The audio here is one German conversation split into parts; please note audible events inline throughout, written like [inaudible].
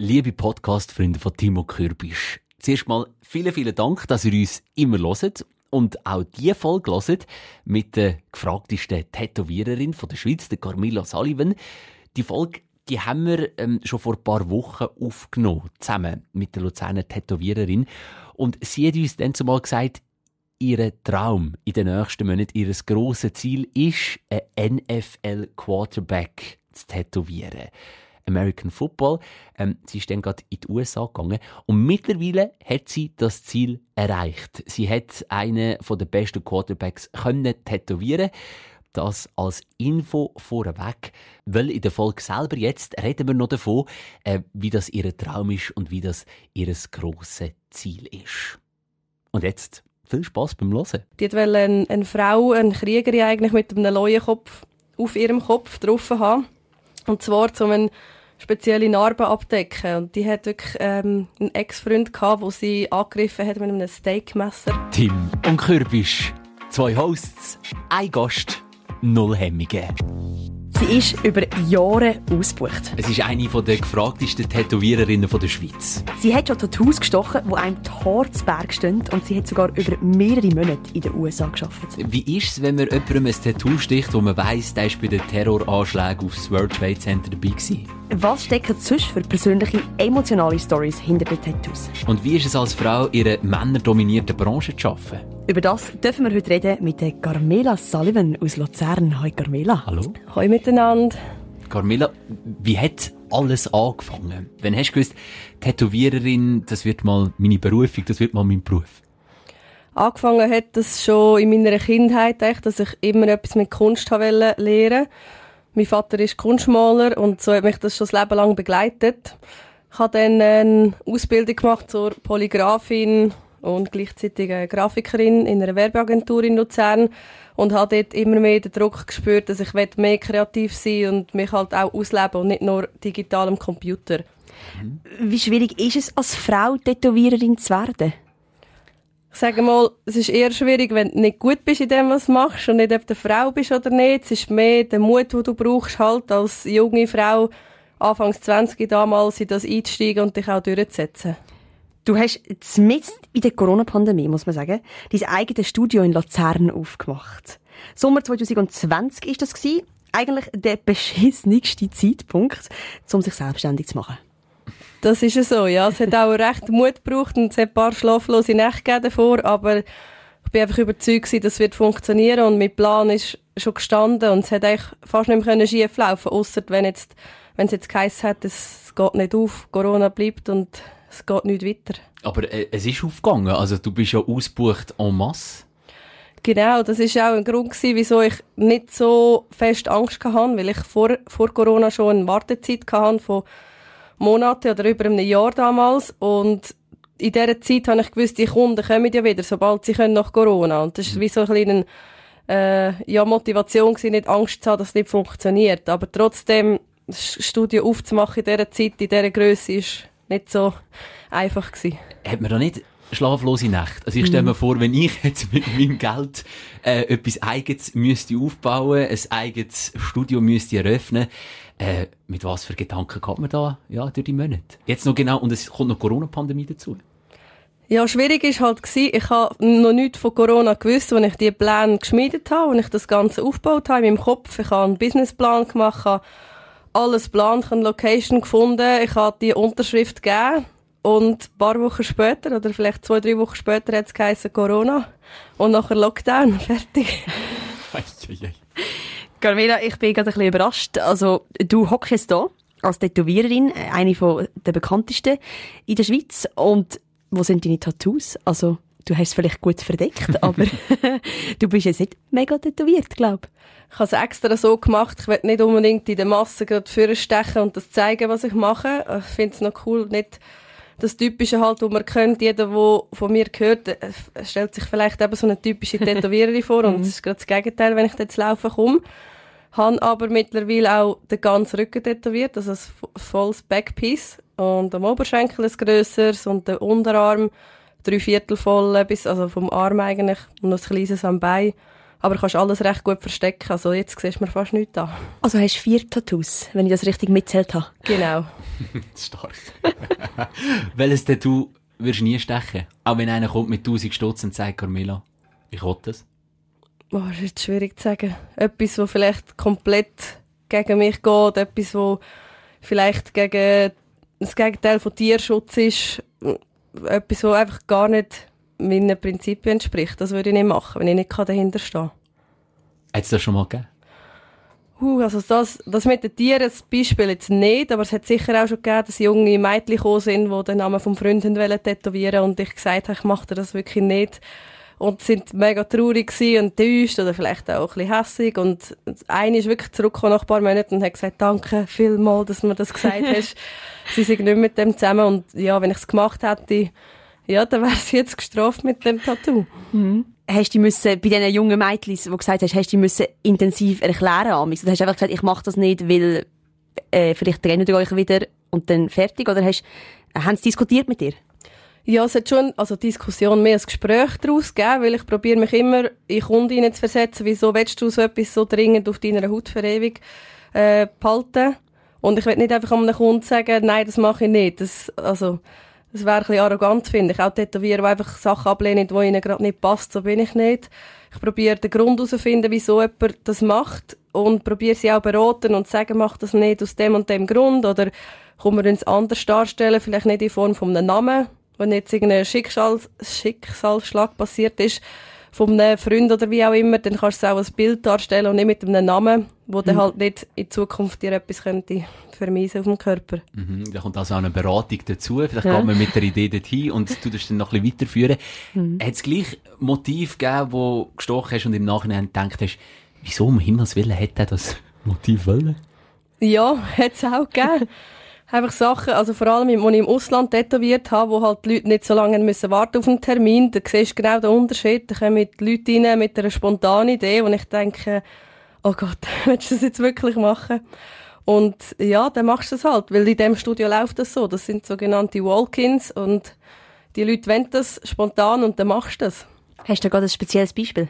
liebe Podcast-Freunde von Timo Kürbisch. Zuerst mal vielen, vielen Dank, dass ihr uns immer hört und auch die Folge hört mit der gefragtesten Tätowiererin von der Schweiz, der Carmilla Sullivan. Die Folge die haben wir ähm, schon vor ein paar Wochen aufgenommen, zusammen mit der Luzerner Tätowiererin. Und sie hat uns dann zumal gesagt, ihr Traum in den nächsten Monaten, ihr grosses Ziel ist, ein NFL-Quarterback zu tätowieren. American Football. Ähm, sie ist dann gerade in die USA gegangen und mittlerweile hat sie das Ziel erreicht. Sie hat einen den besten Quarterbacks können tätowieren. Das als Info vorweg, weil in der Folge selber jetzt reden wir noch davon, äh, wie das ihr Traum ist und wie das ihr grosses Ziel ist. Und jetzt viel Spaß beim Hören. Die wollte eine, eine Frau, eine Kriegerin eigentlich mit einem Leuenkopf auf ihrem Kopf drauf haben. Und zwar um eine spezielle Narbe abdecken. Und die hat wirklich ähm, einen Ex-Freund gehabt, der sie angegriffen hat mit einem Steakmesser. Tim und Kürbisch. Zwei Hosts, ein Gast, null Hemmungen. Sie ist über Jahre ausgebucht. Es ist eine der gefragtesten Tätowiererinnen der Schweiz. Sie hat schon Tattoos gestochen, die einem die Haare zu Berg stehen und sie hat sogar über mehrere Monate in den USA geschafft. Wie ist es, wenn man jemandem ein Tattoo sticht, wo man weiss, der war bei den Terroranschlägen aufs World Trade Center dabei gewesen? Was stecken sonst für persönliche, emotionale Stories hinter den Tattoos? Und wie ist es als Frau, in einer männerdominierten Branche zu arbeiten? Über das dürfen wir heute reden mit der Carmela Sullivan aus Luzern. Hallo Carmela. Hallo. Hallo miteinander. Carmela, wie hat alles angefangen? Wenn hast du gewusst, Tätowiererin, das wird mal meine Berufung, das wird mal mein Beruf? Angefangen hat das schon in meiner Kindheit, dass ich immer etwas mit Kunst lernen wollte. Mein Vater ist Kunstmaler und so hat mich das schon das Leben lang begleitet. Ich habe dann eine Ausbildung gemacht zur Polygrafin und gleichzeitig eine Grafikerin in einer Werbeagentur in Luzern und habe dort immer mehr den Druck gespürt, dass ich mehr kreativ sein und mich halt auch ausleben und nicht nur digital am Computer. Wie schwierig ist es, als Frau Tätowiererin zu werden? Ich sage mal, es ist eher schwierig, wenn du nicht gut bist in dem, was du machst und nicht, ob du eine Frau bist oder nicht. Es ist mehr der Mut, den du brauchst, halt als junge Frau, Anfangs 20 damals, in das einzusteigen und dich auch durchzusetzen. Du hast mitten in der Corona-Pandemie, muss man sagen, dein eigenes Studio in Luzern aufgemacht. Sommer 2020 ist das gewesen. Eigentlich der beschissenste Zeitpunkt, um sich selbstständig zu machen. Das ist so, ja. Es hat auch recht Mut gebraucht und es hat ein paar schlaflose Nächte davor, aber ich bin einfach überzeugt dass es wird funktionieren und mein Plan ist schon gestanden und es hat eigentlich fast nicht mehr schief laufen, außer wenn jetzt, wenn es jetzt geheißen hat, es geht nicht auf, Corona bleibt und es geht nicht weiter. Aber äh, es ist aufgegangen, also du bist ja ausgebucht en masse. Genau, das ist auch ein Grund gewesen, wieso ich nicht so fest Angst hatte, weil ich vor, vor Corona schon eine Wartezeit hatte von Monaten oder über einem Jahr damals und in dieser Zeit habe ich gewusst, die Kunden kommen ja wieder, sobald sie können nach Corona. Und das ist wie so ein kleiner, äh, ja, Motivation gewesen, nicht Angst zu haben, dass es nicht funktioniert. Aber trotzdem, das Studio aufzumachen in dieser Zeit, in dieser Größe, ist nicht so einfach gewesen. Hat man da nicht schlaflose Nächte? Also ich stelle mir vor, wenn ich jetzt mit meinem Geld äh, etwas Eigenes müsste aufbauen, ein eigenes Studio müsste eröffnen, äh, mit was für Gedanken kommt man da ja, durch die Monate? Jetzt noch genau, und es kommt noch Corona-Pandemie dazu. Ja, schwierig ist halt gewesen, ich habe noch nichts von Corona gewusst, als ich die Pläne geschmiedet habe, als ich das Ganze aufgebaut habe in meinem Kopf. Ich habe einen Businessplan gemacht, habe alles geplant, eine Location gefunden, ich habe die Unterschrift gegeben und ein paar Wochen später, oder vielleicht zwei, drei Wochen später, hat es geheißen Corona und nachher Lockdown, [laughs] fertig. [laughs] Carmela, ich bin gerade ein bisschen überrascht. Also, du hockst jetzt hier als Tätowiererin, eine von der bekanntesten in der Schweiz. Und wo sind deine Tattoos? Also, du hast es vielleicht gut verdeckt, [laughs] aber du bist jetzt nicht mega tätowiert, glaube ich. Ich habe es extra so gemacht, ich will nicht unbedingt in der Masse gerade vorstechen und das zeigen, was ich mache. Ich finde es noch cool, nicht das Typische halt, wo man kennt. Jeder, der von mir gehört, äh, stellt sich vielleicht eben so eine typische [laughs] Tätowiererin vor und das ist gerade das Gegenteil, wenn ich jetzt laufen komme. Habe aber mittlerweile auch den ganzen Rücken tätowiert, also ein volles Backpiece. Und am Oberschenkel ein grösseres und der Unterarm drei Viertel voll, bis, also vom Arm eigentlich, und noch ein kleines am Bein. Aber du kannst alles recht gut verstecken. Also jetzt siehst du mir fast nichts an. Also hast du vier Tattoos, wenn ich das richtig mitzählt habe? Genau. [laughs] Stark. [laughs] Welches Tattoo wirst du nie stechen? Auch wenn einer kommt mit 1000 Stutz und sagt, Carmilla, ich will das. Oh, das ist jetzt schwierig zu sagen. Etwas, was vielleicht komplett gegen mich geht, etwas, was vielleicht gegen das Gegenteil von Tierschutz ist, etwas, was einfach gar nicht meinen Prinzipien entspricht. Das würde ich nicht machen, wenn ich nicht dahinter stehe. Hat es das schon mal gegeben? Uh, also das, das mit den Tieren, das Beispiel jetzt nicht, aber es hat sicher auch schon gegeben, dass junge Mädchen gekommen sind, die den Namen vom Freund wollen tätowieren und ich gesagt habe, ich mache das wirklich nicht. Und sind mega traurig und enttäuscht oder vielleicht auch ein bisschen hässig. Und eine ist wirklich zurückgekommen nach ein paar Monaten und hat gesagt, danke vielmals, dass du mir das gesagt [laughs] hast. sie sind nicht mit dem zusammen und ja, wenn ich es gemacht hätte, ja, dann wäre sie jetzt gestraft mit dem Tattoo. Mhm hast du müssen, bei diesen jungen Mädchen, die gesagt hast, hast du müssen intensiv erklären amix? Oder hast du einfach gesagt, ich mache das nicht, weil äh, vielleicht trennt ihr euch wieder und dann fertig? Oder hast, haben sie diskutiert mit dir? Ja, es hat schon, also Diskussion mehr ein Gespräch daraus gegeben, weil ich probiere mich immer in Kunden zu versetzen, wieso willst du so etwas so dringend auf deiner Haut für ewig äh, behalten? Und ich will nicht einfach einem Kunden sagen, nein, das mache ich nicht. Das, also, das wäre ein bisschen arrogant, finde ich. Auch tätowieren, die einfach Sachen ablehnen, die ihnen gerade nicht passt, so bin ich nicht. Ich probiere den Grund herauszufinden, wieso jemand das macht und probiere sie auch beraten und sagen, mach das nicht aus dem und dem Grund oder kann man uns anders darstellen, vielleicht nicht in Form von einem Namen, wenn jetzt irgendein Schicksals Schicksalsschlag passiert ist, von einem Freund oder wie auch immer, dann kannst du es auch als Bild darstellen und nicht mit einem Namen, wo mhm. dann halt nicht in Zukunft dir etwas könnte vermeisen auf dem Körper. Mhm, da kommt also auch eine Beratung dazu. Vielleicht ja. geht man mit der Idee dorthin und du das dann noch ein bisschen weiterführen. Mhm. Hat es gleich Motiv gegeben, wo du gestochen hast und im Nachhinein gedacht hast, wieso um Himmels Willen hätte er das Motiv wollen? Ja, hat es auch gegeben. [laughs] Einfach Sachen, also vor allem, als ich im Ausland tätowiert habe, wo halt die Leute nicht so lange müssen warten auf einen Termin, da siehst du genau den Unterschied. Da kommen die Leute rein mit einer spontanen Idee, wo ich denke, oh Gott, [laughs] willst du das jetzt wirklich machen? Und ja, dann machst du es halt, weil in dem Studio läuft das so. Das sind sogenannte Walk-ins und die Leute wollen das spontan und dann machst du das. Hast du gerade ein spezielles Beispiel?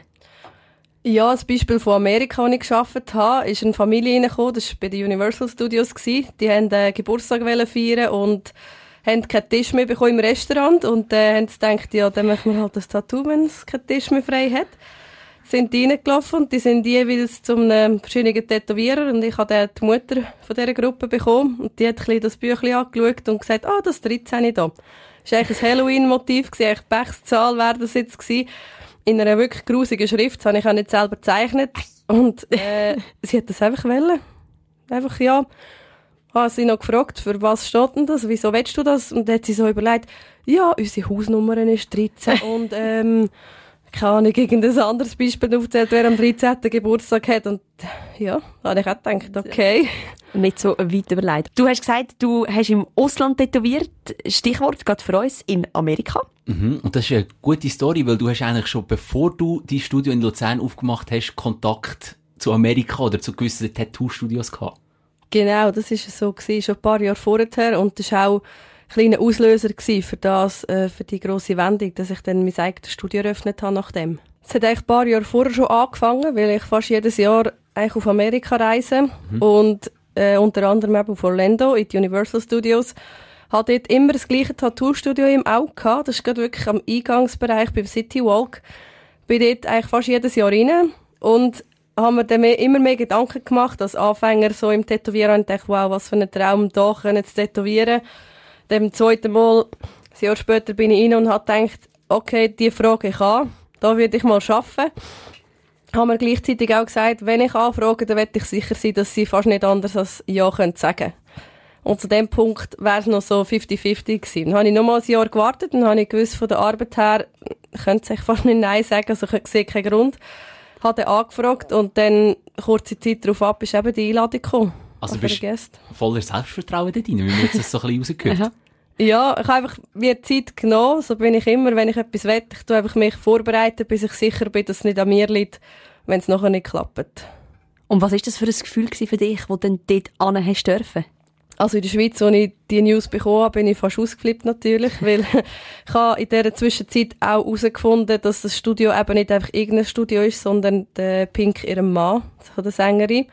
Ja, das Beispiel von Amerika, das ich geschafft habe, ist eine Familie reingekommen, das war bei den Universal Studios. Die wollten den Geburtstag feiern und haben keinen Tisch mehr bekommen im Restaurant und äh, haben sie gedacht, ja, dann machen wir halt das Tattoo, wenn es keinen Tisch mehr frei hat. Sind die reingelaufen und die sind jeweils zum einem verschiedenen Tätowierer und ich habe dann die Mutter von dieser Gruppe bekommen und die hat ein das Büchlein angeschaut und gesagt, ah, das 13 da. Das war eigentlich ein Halloween-Motiv, eigentlich Pechszahl wäre das jetzt gewesen in einer wirklich grusigen Schrift, das habe ich auch nicht selber gezeichnet. Und äh, [laughs] sie hat das einfach wollen. Einfach, ja, habe sie noch gefragt, für was steht denn das, wieso willst du das? Und dann hat sie so überlegt, ja, unsere Hausnummer ist 13 und ähm, keine Ahnung, irgendein anderes Beispiel aufzählt, wer am 13. Geburtstag hat. Und ja, da habe ich auch gedacht, okay. Nicht so weit überlegt. Du hast gesagt, du hast im Ausland tätowiert. Stichwort gerade für uns in Amerika. Mhm. Und das ist eine gute Story, weil du hast eigentlich schon, bevor du die Studio in Luzern aufgemacht hast, Kontakt zu Amerika oder zu gewissen Tattoo-Studios gehabt. Genau, das ist so gewesen, schon ein paar Jahre vorher. Und das war auch kleiner Auslöser für das, äh, für die grosse Wendung, dass ich dann mein eigenes Studio eröffnet habe nach dem. Es hat eigentlich ein paar Jahre vorher schon angefangen, weil ich fast jedes Jahr eigentlich auf Amerika reise mhm. und äh, unter anderem eben auf Orlando in die Universal Studios. Hatte dort immer das gleiche Tattoo-Studio im Auge gehabt. Das ist gerade wirklich am Eingangsbereich beim City Walk. Bin dort eigentlich fast jedes Jahr rein und haben mir dann immer mehr Gedanken gemacht als Anfänger so im Tätowieren und dachte, wow, was für ein Traum, da können zu tätowieren dem zweiten Mal, ein Jahr später, bin ich rein und habe gedacht, okay, die Frage ich an, da würde ich mal arbeiten. Haben wir gleichzeitig auch gesagt, wenn ich anfrage, dann werde ich sicher sein, dass sie fast nicht anders als Ja können sagen Und zu dem Punkt wäre es noch so 50-50 gewesen. Dann habe ich noch mal ein Jahr gewartet und habe ich gewusst, von der Arbeit her, könnte ich fast nicht Nein sagen, also ich sehe keinen Grund. Habe dann angefragt und dann, kurze Zeit darauf ab, ist eben die Einladung gekommen. Also bist du voller Selbstvertrauen da drin, wie man jetzt das so ein bisschen [laughs] rausgehört. Ja, ich habe einfach mir Zeit genommen, so bin ich immer, wenn ich etwas will, ich tue einfach mich vorbereiten, bis ich sicher bin, dass es nicht an mir liegt, wenn es nachher nicht klappt. Und was ist das für ein Gefühl für dich, wo du dann dort an hast dürfen? Also in der Schweiz, als ich die News bekommen habe, bin ich fast ausgeflippt natürlich, [laughs] weil ich habe in dieser Zwischenzeit auch herausgefunden, dass das Studio eben nicht einfach irgendein Studio ist, sondern der Pink ihrem Mann, der Sängerin.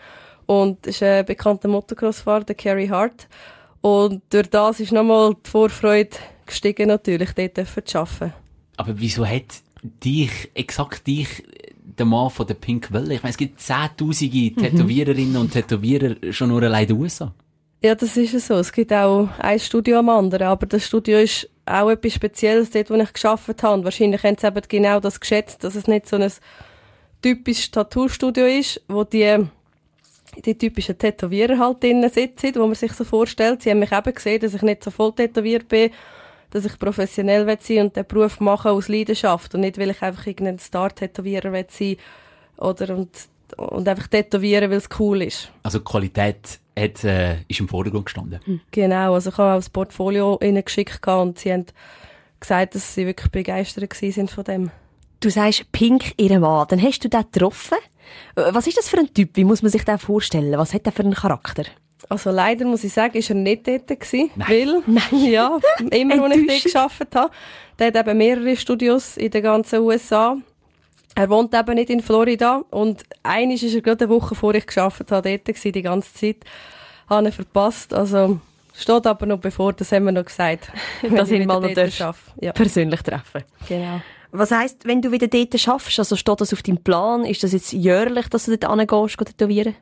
Und ist ein bekannter Motocross-Fahrer, der Kerry Hart. Und durch das ist nochmal die Vorfreude gestiegen natürlich, dort zu arbeiten. Aber wieso hat dich, exakt dich, der Mann von der Pink Welle, ich meine, es gibt zehntausende Tätowiererinnen und Tätowierer schon nur allein in den USA. Ja, das ist es so. Es gibt auch ein Studio am anderen, aber das Studio ist auch etwas Spezielles dort, wo ich geschafft habe. Wahrscheinlich haben sie eben genau das geschätzt, dass es nicht so ein typisches Tattoo-Studio ist, wo die, die typischen Tätowierer halt drinnen sitzen, wo man sich so vorstellt. Sie haben mich eben gesehen, dass ich nicht so voll tätowiert bin, dass ich professionell sein will und den Beruf machen aus Leidenschaft und nicht, weil ich einfach irgendein Star-Tätowierer sein oder und, und einfach tätowieren, weil es cool ist. Also Qualität hat, äh, ist im Vordergrund gestanden. Hm. Genau, also ich habe auch das Portfolio ihnen geschickt und sie haben gesagt, dass sie wirklich begeistert sind von dem. Du sagst Pink, ihr Mann. Dann hast du den getroffen. Was ist das für ein Typ? Wie muss man sich den vorstellen? Was hat er für einen Charakter? Also leider muss ich sagen, ist er nicht dort gewesen, Nein. weil, [laughs] Nein. [laughs] ja, immer, als ich dort gearbeitet habe, der hat eben mehrere Studios in den ganzen USA. Er wohnt eben nicht in Florida und eines ist er gerade eine Woche vor ich gearbeitet habe, dort gewesen, die ganze Zeit. Habe ihn verpasst, also steht aber noch bevor, das haben wir noch gesagt. [laughs] Dass wenn ihn ich mal noch. Ja, persönlich treffen. genau. Was heisst, wenn du wieder dort schaffst, also steht das auf deinem Plan? Ist das jetzt jährlich, dass du dort hingehst, geh tätowieren?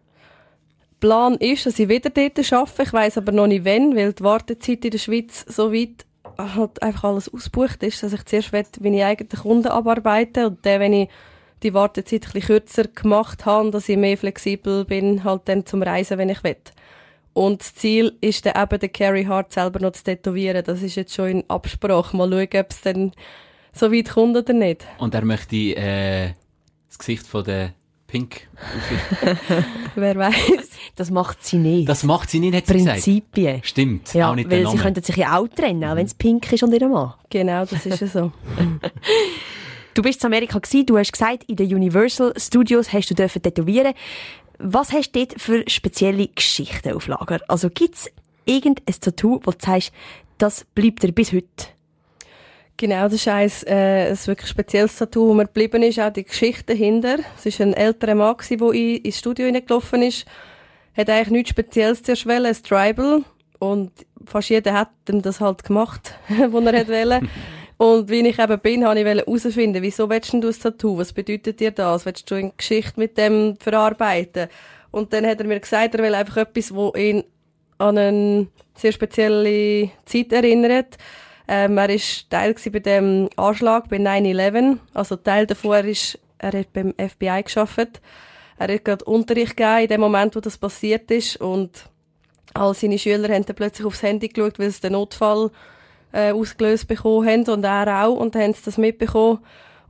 Plan ist, dass ich wieder dort arbeite. Ich weiss aber noch nicht wann, weil die Wartezeit in der Schweiz so weit halt einfach alles ausgebucht ist, dass ich zuerst will, meine eigenen Kunden abarbeiten und dann, wenn ich die Wartezeit ein bisschen kürzer gemacht habe, dass ich mehr flexibel bin, halt dann zum Reisen, wenn ich will. Und das Ziel ist dann eben, den Carrie Hart selber noch zu tätowieren. Das ist jetzt schon in Absprache. Mal schauen, ob es dann so weit kommt oder nicht. Und er möchte äh, das Gesicht von der Pink. [laughs] Wer weiß. Das macht sie nicht. Das macht sie nicht, hat sie gesagt. Prinzipien. Stimmt, Ja, auch nicht weil sie könnten sich ja auch trennen, auch wenn es pink ist und ihr Mann. Genau, das ist ja so. [laughs] Du bist in Amerika gewesen, du hast gesagt, in den Universal Studios hast du dürfen tätowieren. Was hast du dort für spezielle Geschichten auf Lager? Also gibt's irgendein Tattoo, wo du sagst, das bleibt dir bis heute? Genau, das ist eins, äh, ein wirklich spezielles Tattoo, wo mir geblieben ist, auch die Geschichte dahinter. Es war ein älterer Mann, der in, ins Studio hineingelaufen ist. Hat eigentlich nichts Spezielles zuerst wollen, ein Tribal. Und fast jeder hat ihm das halt gemacht, [laughs] was er hat wollen. [laughs] Und wie ich eben bin, habe ich herausfinden, wieso willst du ein Tattoo? Was bedeutet dir das? Willst du eine Geschichte mit dem verarbeiten? Und dann hat er mir gesagt, er will einfach etwas, wo ihn an eine sehr spezielle Zeit erinnert. Ähm, er war Teil bei dem Anschlag bei 9-11. Also Teil davon, er, ist, er hat beim FBI geschafft. Er hat gerade Unterricht gegeben in dem Moment, wo das passiert ist. Und all seine Schüler haben dann plötzlich aufs Handy geschaut, weil sie den Notfall äh, ausgelöst bekommen haben. Und er auch. Und dann haben sie das mitbekommen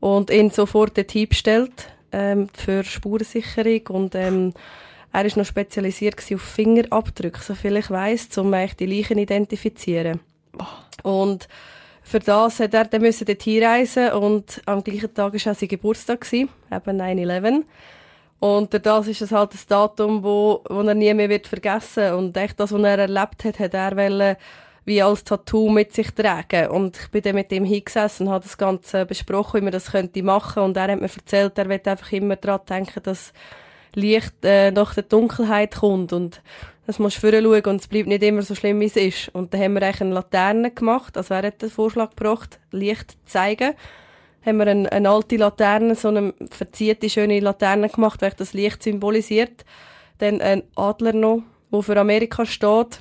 und ihn sofort dort hingestellt ähm, für Spurensicherung. Und ähm, er ist noch spezialisiert auf Fingerabdrücke, soviel ich weiss, um eigentlich die Leichen identifizieren. Und für das hat er dann müssen dort hinreisen und am gleichen Tag war auch sein Geburtstag, eben 9-11. Und durch das ist es halt das Datum, wo, wo er nie mehr wird vergessen Und echt das, was er erlebt hat, hat er wollen, wie als Tattoo mit sich tragen. Und ich bin dann mit ihm hingesessen und habe das Ganze besprochen, wie man das könnte machen. Und er hat mir erzählt, er wird einfach immer daran denken, dass Licht äh, nach der Dunkelheit kommt. Und das musst du vorher schauen und es bleibt nicht immer so schlimm, wie es ist. Und dann haben wir eigentlich eine Laterne gemacht. Also er hat den Vorschlag gebracht, Licht zu zeigen. Haben wir eine, eine alte Laterne, so eine verzierte, schöne Laterne gemacht, welche das Licht symbolisiert. Dann ein Adler noch, der für Amerika steht.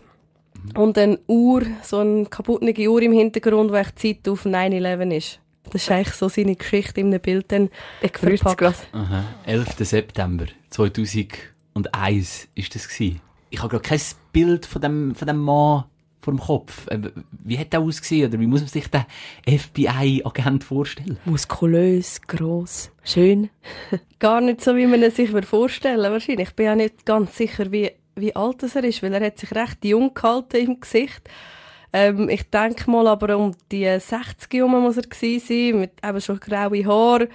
Und eine Uhr, so eine kaputte Uhr im Hintergrund, wo echt Zeit auf 9-11 ist. Das ist eigentlich so seine Geschichte in einem Bild dann Ich freue verpackt. gerade. Aha. 11. September 2001 ist das gewesen. Ich habe gerade kein Bild von dem, von dem Mann vor dem Kopf. Äh, Wie hat der ausgesehen? Oder wie muss man sich den FBI-Agent vorstellen? Muskulös, gross, schön. [laughs] Gar nicht so, wie man es sich vorstellen wahrscheinlich. Ich bin ja nicht ganz sicher, wie, wie alt er ist, weil er hat sich recht jung gehalten im Gesicht. Ähm, ich denke mal, aber um die 60 herum muss er gewesen sein, mit eben schon graue Haar,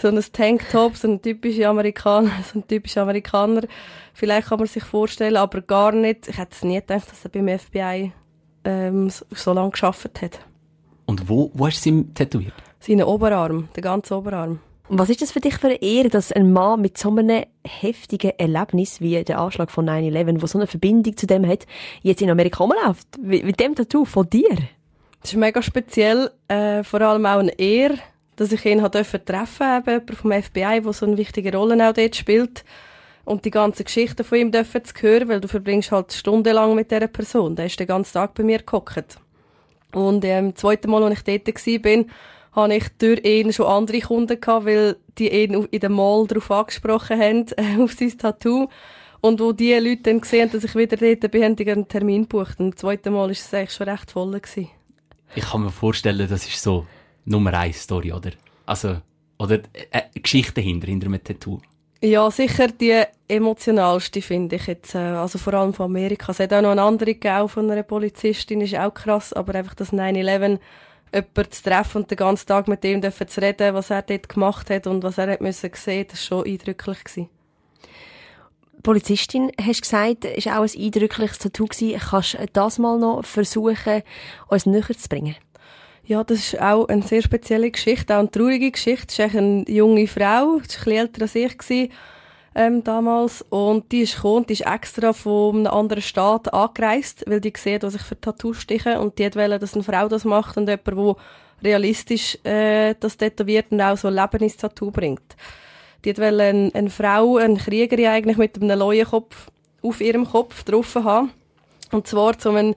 so ein Tanktop, so ein typischer Amerikaner, [laughs] so ein typischer Amerikaner. Vielleicht kann man sich vorstellen, aber gar nicht. Ich hätte es nie gedacht, dass er beim FBI ähm, so, lange geschafft hat. Und wo, wo hast du ihn tätowiert? Seinen Oberarm, den ganzen Oberarm. Was ist das für dich für eine Ehre, dass ein Mann mit so einem heftigen Erlebnis wie der Anschlag von 9-11, wo so eine Verbindung zu dem hat, jetzt in Amerika rumläuft? Mit dem Tattoo von dir? Das ist mega speziell, äh, vor allem auch eine Ehre, dass ich ihn treffen durfte, eben vom FBI, der so eine wichtige Rolle auch dort spielt. Und die ganze Geschichte von ihm dürfen zu hören, weil du verbringst halt stundenlang mit dieser Person. Der ist den ganzen Tag bei mir gehockt. Und ähm, das zweite Mal, als ich dort war, habe ich durch ihn schon andere Kunden gehabt, weil die ihn in dem Mall darauf angesprochen haben, [laughs] äh, auf sein Tattoo. Und wo die Leute dann gesehen dass ich wieder dort bin, haben einen Termin gebucht. Und das zweite Mal war es eigentlich schon recht voll. Gewesen. Ich kann mir vorstellen, das ist so Nummer eins Story, oder? Also, oder äh, Geschichte hinter, hinter einem Tattoo. Ja, sicher die emotionalste finde ich jetzt, äh, also vor allem von Amerika. Es hat auch noch eine andere gegeben von einer Polizistin, ist auch krass, aber einfach das 9-11 jemanden zu treffen und den ganzen Tag mit ihm zu reden, was er dort gemacht hat und was er hat müssen sehen, das war schon eindrücklich. Gewesen. Polizistin, hast du gesagt, ist auch ein eindrückliches Tattoo gewesen. Kannst du das mal noch versuchen, uns näher zu bringen? Ja, das ist auch eine sehr spezielle Geschichte, auch eine traurige Geschichte. Es ist eine junge Frau, die war ein älter als ich, ähm, damals. Und die ist gekommen, die ist extra von einem anderen Staat angereist, weil die sieht, was ich für Tattoos stiche. Und die wollte, dass eine Frau das macht und jemand, der realistisch äh, das tätowiert und auch so ein Leben ins Tattoo bringt. Die wollte eine, eine Frau, eine Kriegerin eigentlich mit einem Leuenkopf auf ihrem Kopf drauf haben. Und zwar zu einem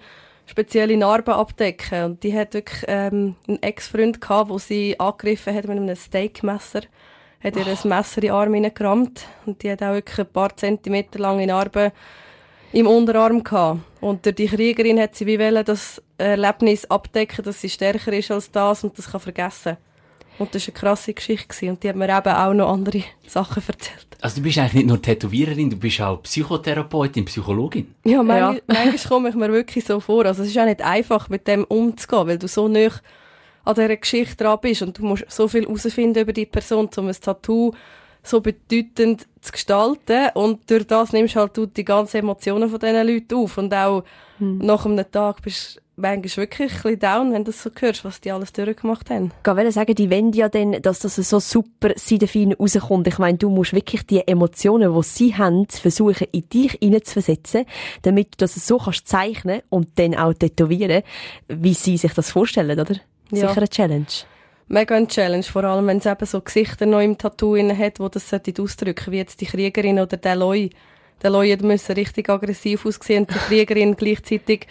spezielle Narben abdecken. Und die hat wirklich ähm, einen Ex-Freund gehabt, wo sie angegriffen hat mit einem Steakmesser. Hat ihr oh. ein Messer in den Arm hineingerammt. Und die hat auch wirklich ein paar Zentimeter lange Narben im Unterarm gehabt. Und durch die Kriegerin hat sie wie wollen, das Erlebnis abdecken, dass sie stärker ist als das und das kann vergessen. Und das war eine krasse Geschichte und die hat mir eben auch noch andere [laughs] Sachen erzählt. Also du bist eigentlich nicht nur Tätowiererin, du bist auch Psychotherapeutin, Psychologin. Ja, manchmal, ja. manchmal komme ich mir wirklich so vor. Also es ist auch nicht einfach, mit dem umzugehen, weil du so nah an dieser Geschichte dran bist und du musst so viel herausfinden über die Person, um ein Tattoo so bedeutend zu gestalten und durch das nimmst halt du die ganzen Emotionen von diesen Leuten auf und auch hm. nach einem Tag bist du manchmal wirklich ein bisschen down, wenn du das so hörst, was die alles durchgemacht haben. Ich will sagen, die wollen ja dann, dass das so super seidefein rauskommt. Ich meine, du musst wirklich die Emotionen, die sie haben, versuchen, in dich hineinzuversetzen, damit du das so kannst zeichnen und dann auch tätowieren, wie sie sich das vorstellen, oder? Ja. Sicher eine Challenge. Mega eine Challenge, vor allem wenn es eben so Gesichter noch im Tattoo hat, wo das ausdrücken wie jetzt die Kriegerin oder der Loi. Der Loi müssen richtig aggressiv aussehen und die Kriegerin [laughs] gleichzeitig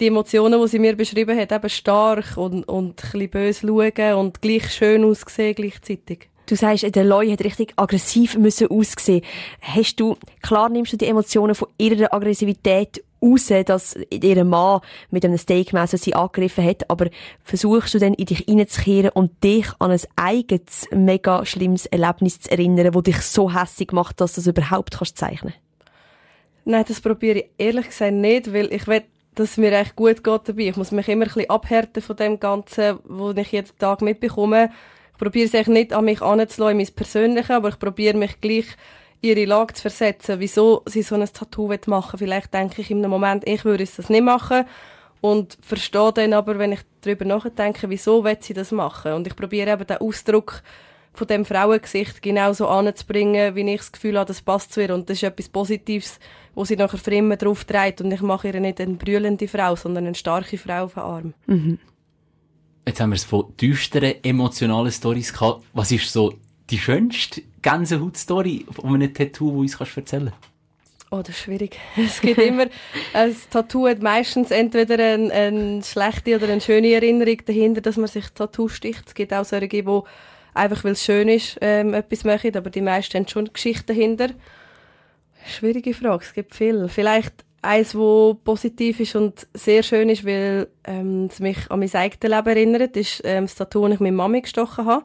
die Emotionen, die sie mir beschrieben hat, eben stark und, und ein bisschen böse schauen und gleich schön aussehen gleichzeitig. Du sagst, der Loi hat richtig aggressiv müssen aussehen. Hast du, klar nimmst du die Emotionen von ihrer Aggressivität raus, dass ihr Mann mit einem Steakmesser sie angegriffen hat, aber versuchst du dann in dich reinzukehren und dich an ein eigenes, mega schlimmes Erlebnis zu erinnern, das dich so hässlich macht, dass du das überhaupt kannst zeichnen Nein, das probiere ich ehrlich gesagt nicht, weil ich will dass es mir echt gut geht dabei. Ich muss mich immer ein bisschen abhärten von dem Ganzen, was ich jeden Tag mitbekomme. Ich probiere es echt nicht an mich anzulassen, in mein Persönliches, aber ich probiere mich gleich ihre Lage zu versetzen, wieso sie so ein Tattoo machen will. Vielleicht denke ich in einem Moment, ich würde das nicht machen und verstehe dann aber, wenn ich darüber nachdenke, wieso will sie das machen. Und ich probiere eben den Ausdruck von dem Frauengesicht genauso anzubringen, wie ich das Gefühl habe, das passt zu ihr. Und das ist etwas Positives, wo sie nachher für immer drauf trägt. Und ich mache ihr nicht eine brüllende Frau, sondern eine starke Frau auf den Arm. Mhm. Jetzt haben wir es von düsteren, emotionalen Stories gehabt. Was ist so die schönste Gänsehaut-Story von einem Tattoo, die uns kannst erzählen Oh, das ist schwierig. [laughs] Es gibt immer, ein Tattoo hat meistens entweder eine, eine schlechte oder eine schöne Erinnerung dahinter, dass man sich Tattoo sticht. Es gibt auch solche, die einfach, weil es schön ist, ähm, etwas machen, aber die meisten haben schon Geschichten dahinter. Schwierige Frage, es gibt viel. Vielleicht eins, wo positiv ist und sehr schön ist, weil ähm, es mich an mein eigenes Leben erinnert, ist ähm, das Tattoo, das ich mit Mami gestochen habe.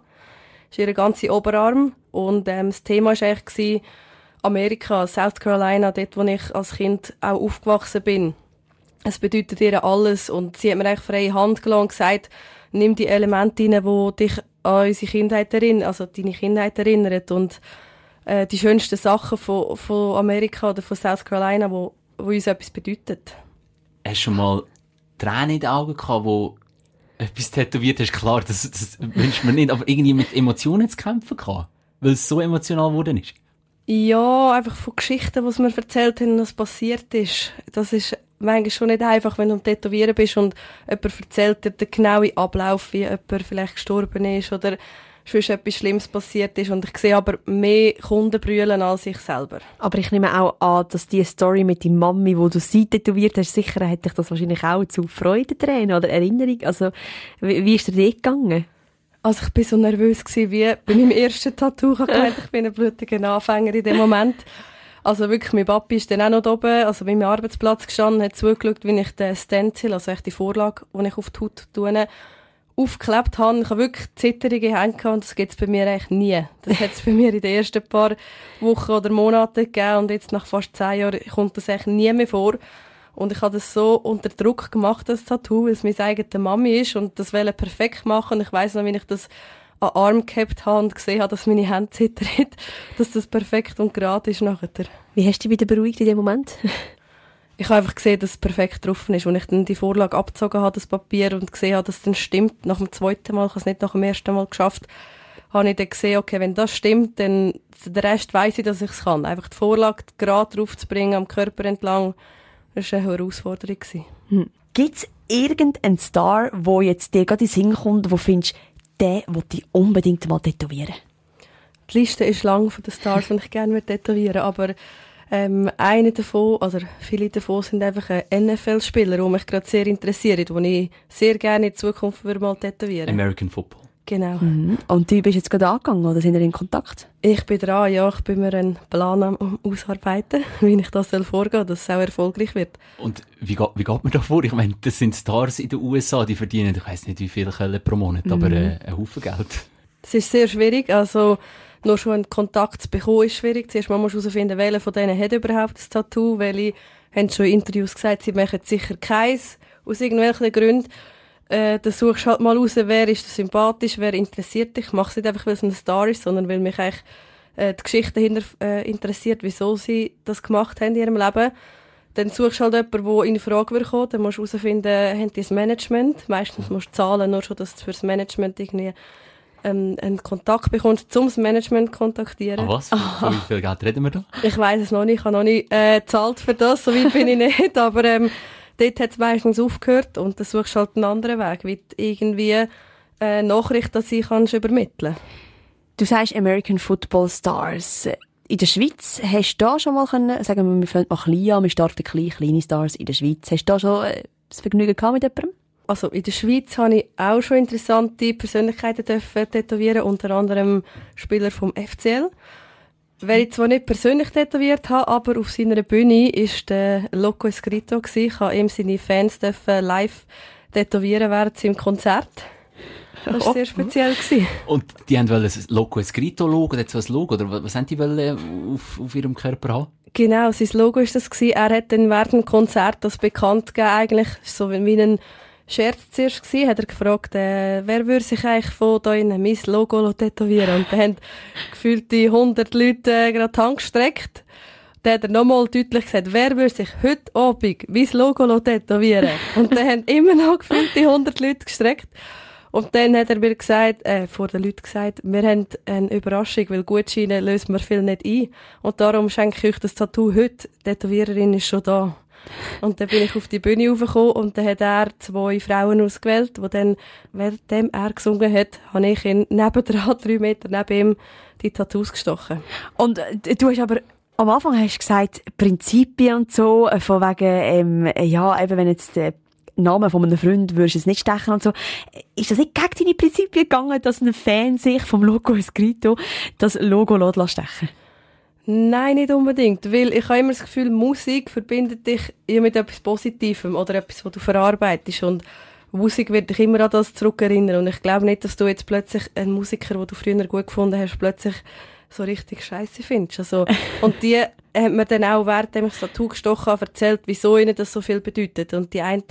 Das ist ihr ganzer Oberarm und ähm, das Thema war eigentlich Amerika, South Carolina, dort, wo ich als Kind auch aufgewachsen bin. Es bedeutet ihr alles und sie hat mir eigentlich freie Hand gelassen und gesagt, nimm die Elemente rein, die dich an unsere Kindheit erinnern, also deine Kindheit erinnern und äh, die schönsten Sachen von, von Amerika oder von South Carolina, wo, wo uns etwas bedeutet. Hast du schon mal Tränen in den Augen gehabt, wo etwas tätowiert hast, klar, das, das wünscht man nicht, aber irgendwie mit Emotionen zu kämpfen kann, weil es so emotional geworden ist. Ja, einfach von Geschichten, die mir erzählt haben, was passiert ist. Das ist manchmal schon nicht einfach, wenn du am Tätowieren bist und jemand erzählt dir den genauen Ablauf, wie jemand vielleicht gestorben ist oder sonst etwas Schlimmes passiert ist. Und ich sehe aber mehr Kunden brüllen als ich selber. Aber ich nehme auch an, dass die Story mit deiner Mami, wo du sie tätowiert hast, sicher hat dich das wahrscheinlich auch zu Freudentränen oder Erinnerung. Also, wie, wie ist dir das gegangen? Also ich bin so nervös gewesen, wie bei meinem ersten Tattoo. Ich ich bin ein blutiger Anfänger in dem Moment. Also wirklich, mein Papi ist dann auch noch oben, also bei meinem Arbeitsplatz gestanden, hat zugeschaut, wie ich den Stencil, also echt die Vorlage, die ich auf die Haut tue, aufgeklebt habe. Ich habe wirklich zitterige Hände und das gibt es bei mir eigentlich nie. Das hat es bei mir in den ersten paar Wochen oder Monaten gegeben und jetzt nach fast zehn Jahren kommt das eigentlich nie mehr vor. Und ich habe das so unter Druck gemacht, das Tattoo, weil es meine eigene Mami ist und das wollte perfekt machen. Ich weiss noch, wie ich das an Arm gehabt habe und gesehen habe, dass meine Hände zittern, [laughs] dass das perfekt und gerade ist nachher. Wie hast du dich wieder beruhigt in dem Moment? [laughs] ich habe einfach gesehen, dass es perfekt drauf ist. Und ich dann die Vorlage abgezogen habe, das Papier, und gesehen habe, dass es dann stimmt, nach dem zweiten Mal, ich habe es nicht nach dem ersten Mal geschafft, habe ich dann gesehen, okay, wenn das stimmt, dann der Rest weiß ich, dass ich es kann. Einfach die Vorlage gerade drauf zu bringen, am Körper entlang, das war eine Herausforderung. Hm. Gibt es irgendeinen Star, der jetzt dir gerade in den Sinn kommt, wo findest, den wollte ich unbedingt mal tätowieren? Die Liste ist lang von den Stars, die ich gerne tätowieren würde, aber ähm, eine davon, also viele davon sind einfach NFL-Spieler, die mich gerade sehr interessieren, die ich sehr gerne in Zukunft würde mal tätowieren American Football. Genau. Mhm. Und du bist jetzt gerade angegangen oder sind wir in Kontakt? Ich bin dran, ja. Ich bin mir einen Plan am ausarbeiten, [laughs] wie ich das soll vorgehen dass es auch erfolgreich wird. Und wie, geht, wie geht man da vor? Ich meine, das sind Stars in den USA, die verdienen, ich weiß nicht wie viel pro Monat, mhm. aber äh, einen Haufen Geld. Das ist sehr schwierig, also nur schon einen Kontakt zu bekommen ist schwierig. Zuerst mal musst du herausfinden, welcher von denen hat überhaupt das Tattoo, welche haben schon in Interviews gesagt, sie machen sicher keins, aus irgendwelchen Gründen äh, dann suchst halt mal raus, wer ist sympathisch, wer interessiert dich. Ich mache es nicht einfach, weil es ein Star ist, sondern weil mich eigentlich äh, die Geschichte dahinter äh, interessiert, wieso sie das gemacht haben in ihrem Leben. Dann suchst du halt jemanden, der in Frage wird kommen. Dann musst du herausfinden, haben die das Management. Meistens musst du zahlen, nur schon, dass du für das Management irgendwie ähm, einen Kontakt bekommst, um das Management zu kontaktieren. Ah, was? Von wie viel Geld reden wir da? Ich weiß es noch nicht. Ich habe noch nicht äh, gezahlt für das, so weit bin ich [laughs] nicht. Aber ähm, dort hat es meistens aufgehört und dann suchst du halt einen anderen Weg, wie irgendwie äh, Nachricht, dass sie kannst übermitteln Du sagst American Football Stars. In der Schweiz hast du da schon mal können, sagen wir, wir fangen mal klein an, wir starten klein, kleine Stars in der Schweiz. Hast du da schon äh, das Vergnügen gehabt mit jemandem? Also in der Schweiz habe ich auch schon interessante Persönlichkeiten dürfen tätowieren, unter anderem Spieler vom FCL. Wer ich zwar nicht persönlich tätowiert habe, aber auf seiner Bühne war der Loco Escrito. Ich habe ihm seine Fans live tätowieren während seinem Konzert. Das war sehr speziell. Und die haben ein Loco Escrito Logo, oder so ein Logo, oder was haben die wollen auf, auf ihrem Körper haben? Genau, sein Logo war das. Er hat dann während dem Konzert das bekannt gegeben, eigentlich so wie ein Scherz zuerst gewesen, hat er gefragt, äh, wer würde sich eigentlich von da in mein Logo tätowieren? Und dann haben gefühlt die 100 Leute äh, gerade die Hand gestreckt. Dann hat er nochmal deutlich gesagt, wer würde sich heute Abend mein Logo tätowieren? Und dann haben immer noch gefühlt die 100 Leute gestreckt. Und dann hat er mir gesagt, äh, vor den Leuten gesagt, wir haben eine Überraschung, weil Gutscheine lösen wir viel nicht ein. Und darum schenke ich euch das Tattoo heute. Die Tätowiererin ist schon da. Und dann bin ich auf die Bühne raufgekommen und dann hat er zwei Frauen ausgewählt, die dann, währenddem er gesungen hat, habe ich ihn nebendran, drei Meter neben ihm, die Tattoos gestochen. Und äh, du hast aber am Anfang hast du gesagt, Prinzipien und so, äh, von wegen, ähm, ja, eben wenn jetzt der Name von einem Freund würdest du es nicht stechen und so. Ist das nicht gegen deine Prinzipien gegangen, dass ein Fan sich vom Logo Escrito das Logo stechen lässt? Nein, nicht unbedingt, weil ich habe immer das Gefühl, Musik verbindet dich ja mit etwas Positivem oder etwas, was du verarbeitest und Musik wird dich immer an das zurückerinnern und ich glaube nicht, dass du jetzt plötzlich einen Musiker, den du früher gut gefunden hast, plötzlich so richtig scheiße findest. Also, [laughs] und die hat mir dann auch, während ich das Tattoo gestochen habe, erzählt, wieso ihnen das so viel bedeutet. Und die eine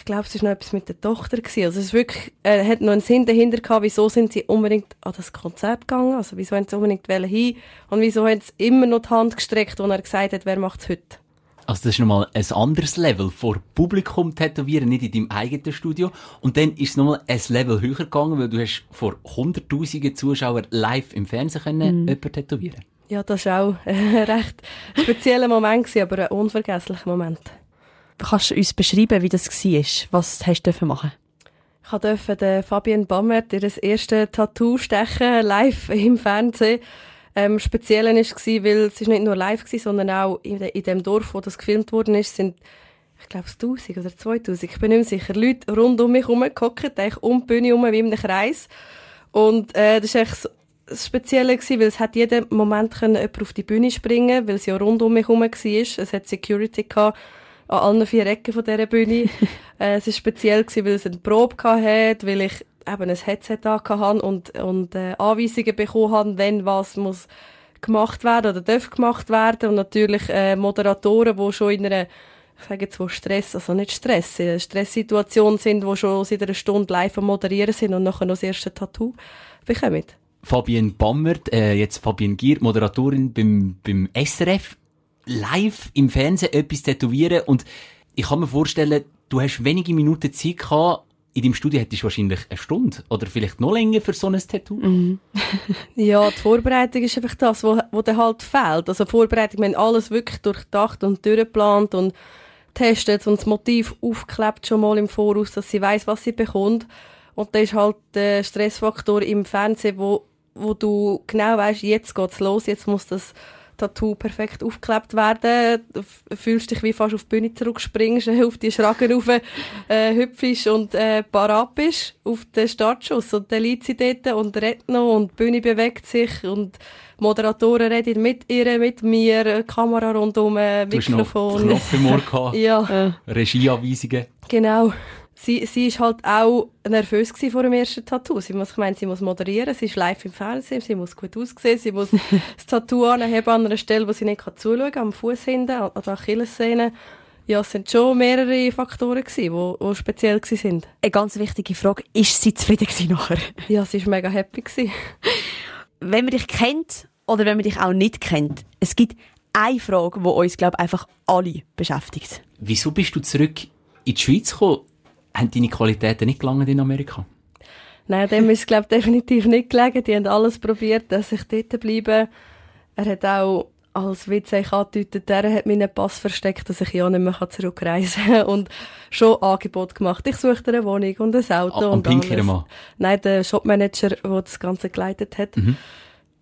ich glaube, es war noch etwas mit der Tochter. Gewesen. Also es ist wirklich, äh, hat noch einen Sinn dahinter gehabt, wieso sind sie unbedingt an das Konzert gegangen, also wieso haben sie unbedingt hin und wieso haben sie immer noch die Hand gestreckt, und er gesagt hat, wer macht es heute. Also das ist nochmal ein anderes Level. Vor Publikum tätowieren, nicht in deinem eigenen Studio. Und dann ist es nochmal ein Level höher gegangen, weil du hast vor hunderttausenden Zuschauern live im Fernsehen können, mm. jemanden tätowieren Ja, das war auch [laughs] ein recht spezieller Moment, aber ein unvergesslicher Moment. Kannst du uns beschreiben, wie das war? Was hast du machen Ich durfte den Fabienne Bammert ihr erstes Tattoo stechen, live im Fernsehen. Ähm, speziell war es, weil es nicht nur live war, sondern auch in, de, in dem Dorf, wo das gefilmt worden ist, sind, ich glaube, es 1000 oder 2000, ich bin nicht mehr sicher, Leute rund um mich herumgehockt, eigentlich um die Bühne herum, wie in einem Kreis. Und äh, das war echt das Spezielle gewesen, weil es hat jeden Moment jemand auf die Bühne springen, weil es ja rund um mich herum war. Es hat Security gehabt an allen vier Ecken von dieser Bühne. [laughs] äh, es war speziell gewesen, weil es eine Probe hatte, weil ich eben ein Headset hatte und, und äh, Anweisungen bekommen habe, wenn was muss gemacht werden oder darf gemacht werden und natürlich äh, Moderatoren, die schon in einer ich sage jetzt, wo Stress, also nicht Stress, in einer Stresssituation sind, die schon seit einer Stunde live am Moderieren sind und nachher noch das erste Tattoo bekommen. Fabienne Bammert, äh, jetzt Fabienne Gier, Moderatorin beim, beim SRF, live im Fernsehen etwas tätowieren und ich kann mir vorstellen, du hast wenige Minuten Zeit gehabt, in deinem Studio hättest du wahrscheinlich eine Stunde oder vielleicht noch länger für so ein Tattoo. Mhm. [laughs] ja, die Vorbereitung ist einfach das, was wo, wo halt fehlt. Also Vorbereitung, wir haben alles wirklich durchdacht und durchgeplant und testet und das Motiv aufgeklebt schon mal im Voraus, dass sie weiß, was sie bekommt. Und da ist halt der Stressfaktor im Fernsehen, wo, wo du genau weißt, jetzt geht's los, jetzt muss das Tattoo perfekt aufgeklebt werden. Du fühlst dich wie fast auf die Bühne zurückspringst, [laughs] auf die Schragen rauf, äh, hüpfst und äh, parat bist auf den Startschuss. Und dann liegt sie dort und redet noch und die Bühne bewegt sich und Moderatoren reden mit ihr, mit mir, Kamera rundum, Mikrofon. Du hast noch Knopf im [laughs] ja. Regieanweisungen. Genau sie, sie ist halt auch nervös vor dem ersten Tattoo. Sie muss, ich meine, sie muss moderieren, sie ist live im Fernsehen, sie muss gut aussehen, sie muss [laughs] das Tattoo anheben an einer Stelle, wo sie nicht zuschauen kann, am Fuß hinten, an der Achillessehne. Ja, es sind schon mehrere Faktoren gewesen, die, die speziell sind. Eine ganz wichtige Frage, ist sie zufrieden gewesen nachher? [laughs] Ja, sie war mega happy gewesen. Wenn man dich kennt oder wenn man dich auch nicht kennt, es gibt eine Frage, die uns, glaube ich, einfach alle beschäftigt. Wieso bist du zurück in die Schweiz gekommen? Haben deine Qualitäten nicht gelangt in Amerika? Nein, dem ist glaube definitiv nicht gelegen. Die haben alles probiert, dass ich dort bleibe. Er hat auch als Witz angedeutet, er hat meinen Pass versteckt, dass ich ja nicht mehr zurückreisen kann. Und schon Angebot gemacht. Ich suchte eine Wohnung und ein Auto ah, und alles. Mann. Nein, der Shopmanager, der das Ganze geleitet hat. Mhm.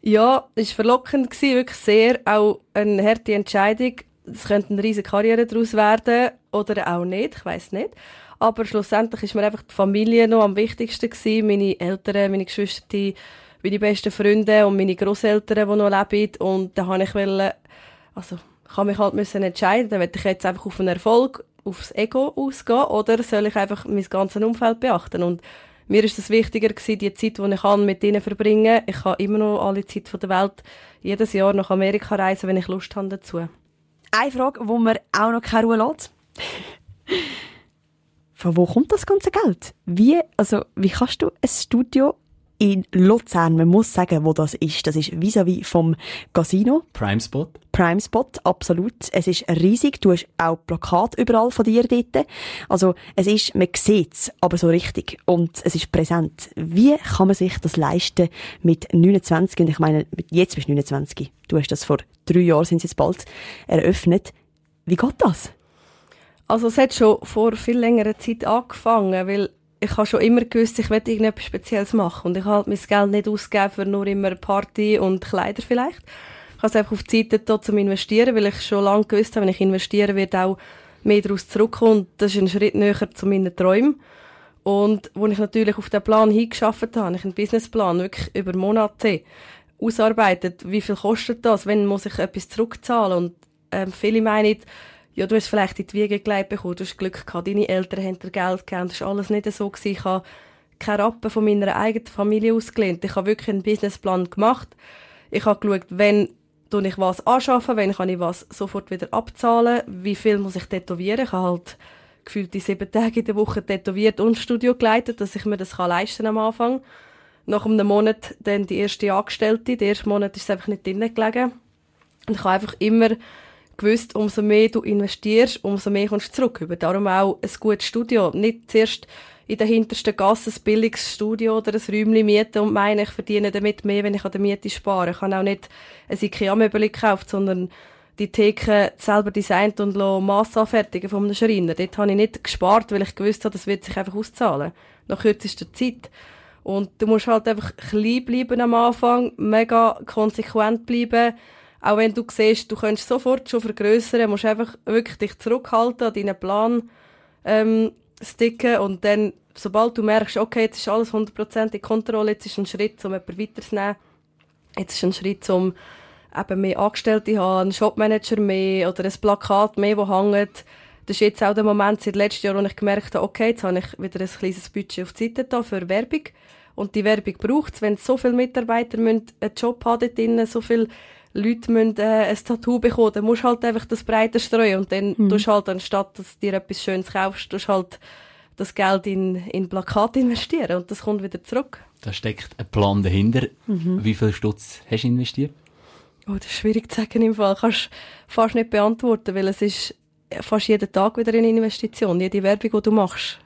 Ja, es war verlockend, gewesen, wirklich sehr. Auch eine harte Entscheidung. Es könnte eine riesige Karriere daraus werden oder auch nicht, ich weiß nicht. Aber schlussendlich ist mir einfach die Familie noch am wichtigsten gewesen. Meine Eltern, meine Geschwister, meine besten Freunde und meine Großeltern, die noch leben. Und da habe ich wollen, also, ich mich halt müssen entscheiden, will ich jetzt einfach auf einen Erfolg, aufs Ego ausgehen oder soll ich einfach mein ganzes Umfeld beachten? Und mir ist es wichtiger gewesen, die Zeit, die ich kann, mit ihnen verbringen. Ich kann immer noch alle Zeit der Welt jedes Jahr nach Amerika reisen, wenn ich Lust habe dazu. Eine Frage, die mir auch noch keine Ruhe lässt. Von wo kommt das ganze Geld? Wie, also, wie kannst du ein Studio in Luzern, man muss sagen, wo das ist. Das ist vis-à-vis -vis vom Casino. Prime Spot. Prime Spot, absolut. Es ist riesig. Du hast auch Plakat überall von dir dort. Also, es ist, man sieht's, aber so richtig. Und es ist präsent. Wie kann man sich das leisten mit 29? Und ich meine, jetzt bist du 29. Du hast das vor drei Jahren, sind jetzt bald, eröffnet. Wie geht das? Also es hat schon vor viel längerer Zeit angefangen, weil ich habe schon immer gewusst, ich werde irgendetwas Spezielles machen. Und ich habe mein Geld nicht ausgegeben für nur immer Party und Kleider vielleicht. Ich habe es einfach auf die Seite da zum Investieren, weil ich schon lange gewusst habe, wenn ich investiere, wird auch mehr daraus zurückkommen. Und das ist ein Schritt näher zu meinen Träumen. Und wo ich natürlich auf den Plan hingeschafft habe, ich einen Businessplan wirklich über Monate ausarbeitet, wie viel kostet das, wenn muss ich etwas zurückzahlen? Und ähm, viele meinen, ja, du hast vielleicht in die Wiege gelegt bekommen, du hast Glück gehabt, deine Eltern haben dir Geld gegeben, das war alles nicht so. Gewesen. Ich habe keine Rappen von meiner eigenen Familie ausgelehnt. Ich habe wirklich einen Businessplan gemacht. Ich habe geschaut, wenn tue ich was anschaffen, wenn kann ich was sofort wieder abzahlen, wie viel muss ich tätowieren. Ich habe halt gefühlt die sieben Tage in der Woche tätowiert und Studio geleitet, dass ich mir das kann leisten am Anfang. Nach einem Monat dann die erste Angestellte. Der erste Monat ist es einfach nicht drinnen gelegen. Und ich habe einfach immer gewusst, umso mehr du investierst, umso mehr kommst du zurück. Über darum auch ein gutes Studio. Nicht zuerst in der hintersten Gasse ein billiges Studio oder ein Räumchen mieten und meine, ich verdiene damit mehr, wenn ich an der Miete spare. Ich habe auch nicht ein Ikea-Möbel gekauft, sondern die Theke selber designt und Mass anfertigen von einem Schreiner. Dort habe ich nicht gespart, weil ich gewusst habe, das wird sich einfach auszahlen. Nach kürzester Zeit. Und du musst halt einfach klein bleiben am Anfang, mega konsequent bleiben. Auch wenn du siehst, du könntest sofort schon vergrößern, musst einfach wirklich dich zurückhalten, an deinen Plan ähm, sticken und dann, sobald du merkst, okay, jetzt ist alles 100% in Kontrolle, jetzt ist ein Schritt, um jemanden weiterzunehmen, jetzt ist ein Schritt, um eben mehr Angestellte zu haben, einen Shopmanager mehr oder ein Plakat mehr, das hängt. Das ist jetzt auch der Moment seit letztem Jahr, wo ich gemerkt habe, okay, jetzt habe ich wieder ein kleines Budget auf die Seite da für Werbung. Und die Werbung braucht es, wenn so viele Mitarbeiter einen Job haben dort drin, so viele Leute müssen äh, ein Tattoo bekommen, dann musst du halt einfach das breiter streuen und dann mhm. tust halt, anstatt dass du dir etwas Schönes kaufst, tust halt das Geld in, in Plakat investieren und das kommt wieder zurück. Da steckt ein Plan dahinter. Mhm. Wie viel Stutz hast du investiert? Oh, das ist schwierig zu sagen im Fall. Kannst fast nicht beantworten, weil es ist fast jeden Tag wieder eine Investition, jede Werbung, die du machst.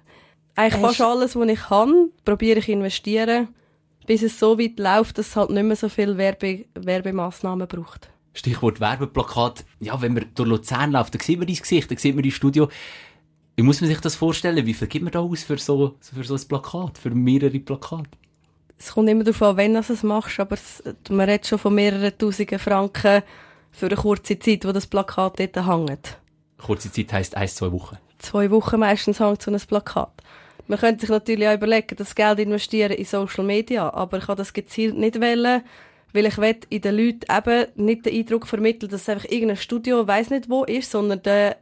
Eigentlich fast alles, was ich kann, probiere ich investieren bis es so weit läuft, dass es halt nicht mehr so viele Werbe Werbemaßnahmen braucht. Stichwort Werbeplakat. Ja, wenn man durch Luzern läuft, dann sieht man dein Gesicht, dann sieht man dein Studio. Wie muss man sich das vorstellen? Wie viel gibt man da aus für so, für so ein Plakat, für mehrere Plakate? Es kommt immer darauf an, wenn du es machst, aber es, man redet schon von mehreren Tausenden Franken für eine kurze Zeit, wo das Plakat dort hängt. Kurze Zeit heisst ein, zwei Wochen? Zwei Wochen meistens hängt so ein Plakat. Man könnte sich natürlich auch überlegen, das Geld investieren in Social Media, aber ich kann das gezielt nicht wählen, weil ich will in den Leuten eben nicht den Eindruck vermitteln, dass es einfach irgendein Studio, weiß nicht wo ist, sondern der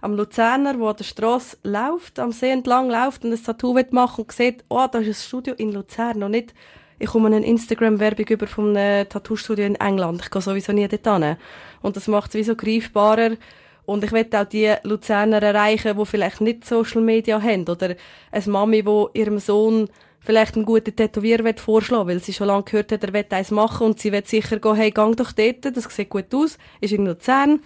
am Luzerner, wo an der Straße läuft, am See entlang läuft und ein Tattoo machen und sieht, oh, da ist ein Studio in Luzern und nicht, ich komme eine Instagram-Werbung über von einem Tattoo-Studio in England. Ich gehe sowieso nie dort hin. Und das macht es wie so greifbarer, und ich möchte auch die Luzerner erreichen, die vielleicht nicht Social Media haben. Oder eine Mami, die ihrem Sohn vielleicht einen guten Tätowierer vorschlagen weil sie schon lange gehört hat, er will eins machen und sie wird sicher gehen, hey, gang doch dort, das sieht gut aus, ist in Luzern,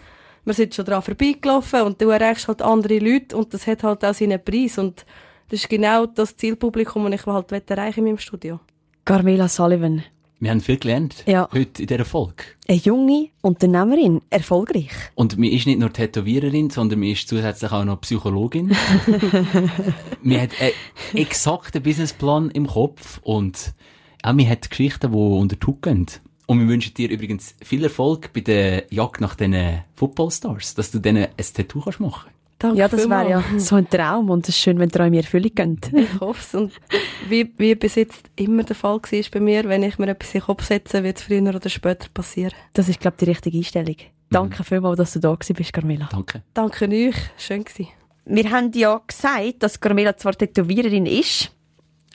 wir sind schon dran vorbeigelaufen und du erreichst halt andere Leute und das hat halt auch seinen Preis und das ist genau das Zielpublikum, das ich halt erreichen in meinem Studio. Carmela Sullivan, wir haben viel gelernt ja. heute in dieser Folge. Eine junge Unternehmerin, erfolgreich. Und mir ist nicht nur Tätowiererin, sondern mir ist zusätzlich auch noch Psychologin. [laughs] mir hat einen exakten Businessplan im Kopf und auch mir hat Geschichten, die unter die Haut gehen. Und wir wünschen dir übrigens viel Erfolg bei der Jagd nach diesen Footballstars, dass du denen ein Tattoo machen kannst. Danke ja, das wäre ja so ein Traum und es ist schön, wenn Träume Erfüllung gehen. [laughs] Ich hoffe es. Und wie, wie bis jetzt immer der Fall war bei mir, wenn ich mir etwas in den Kopf setze, wird es früher oder später passieren. Das ist, glaube ich, die richtige Einstellung. Danke mhm. vielmals, dass du da bist, Carmela. Danke. Danke euch. Schön gewesen. Wir haben ja gesagt, dass Carmela zwar Tätowiererin ist,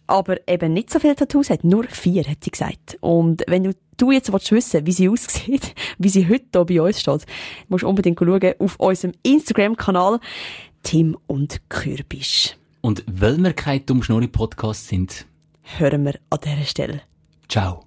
aber eben nicht so viele Tattoos hat. Nur vier, hat sie gesagt. Und wenn du, du jetzt willst wissen wie sie aussieht, [laughs] wie sie heute hier bei uns steht, musst du unbedingt schauen auf unserem Instagram-Kanal Tim und Kürbisch. Und weil wir kein Dummschnurri-Podcast sind, hören wir an dieser Stelle. Ciao.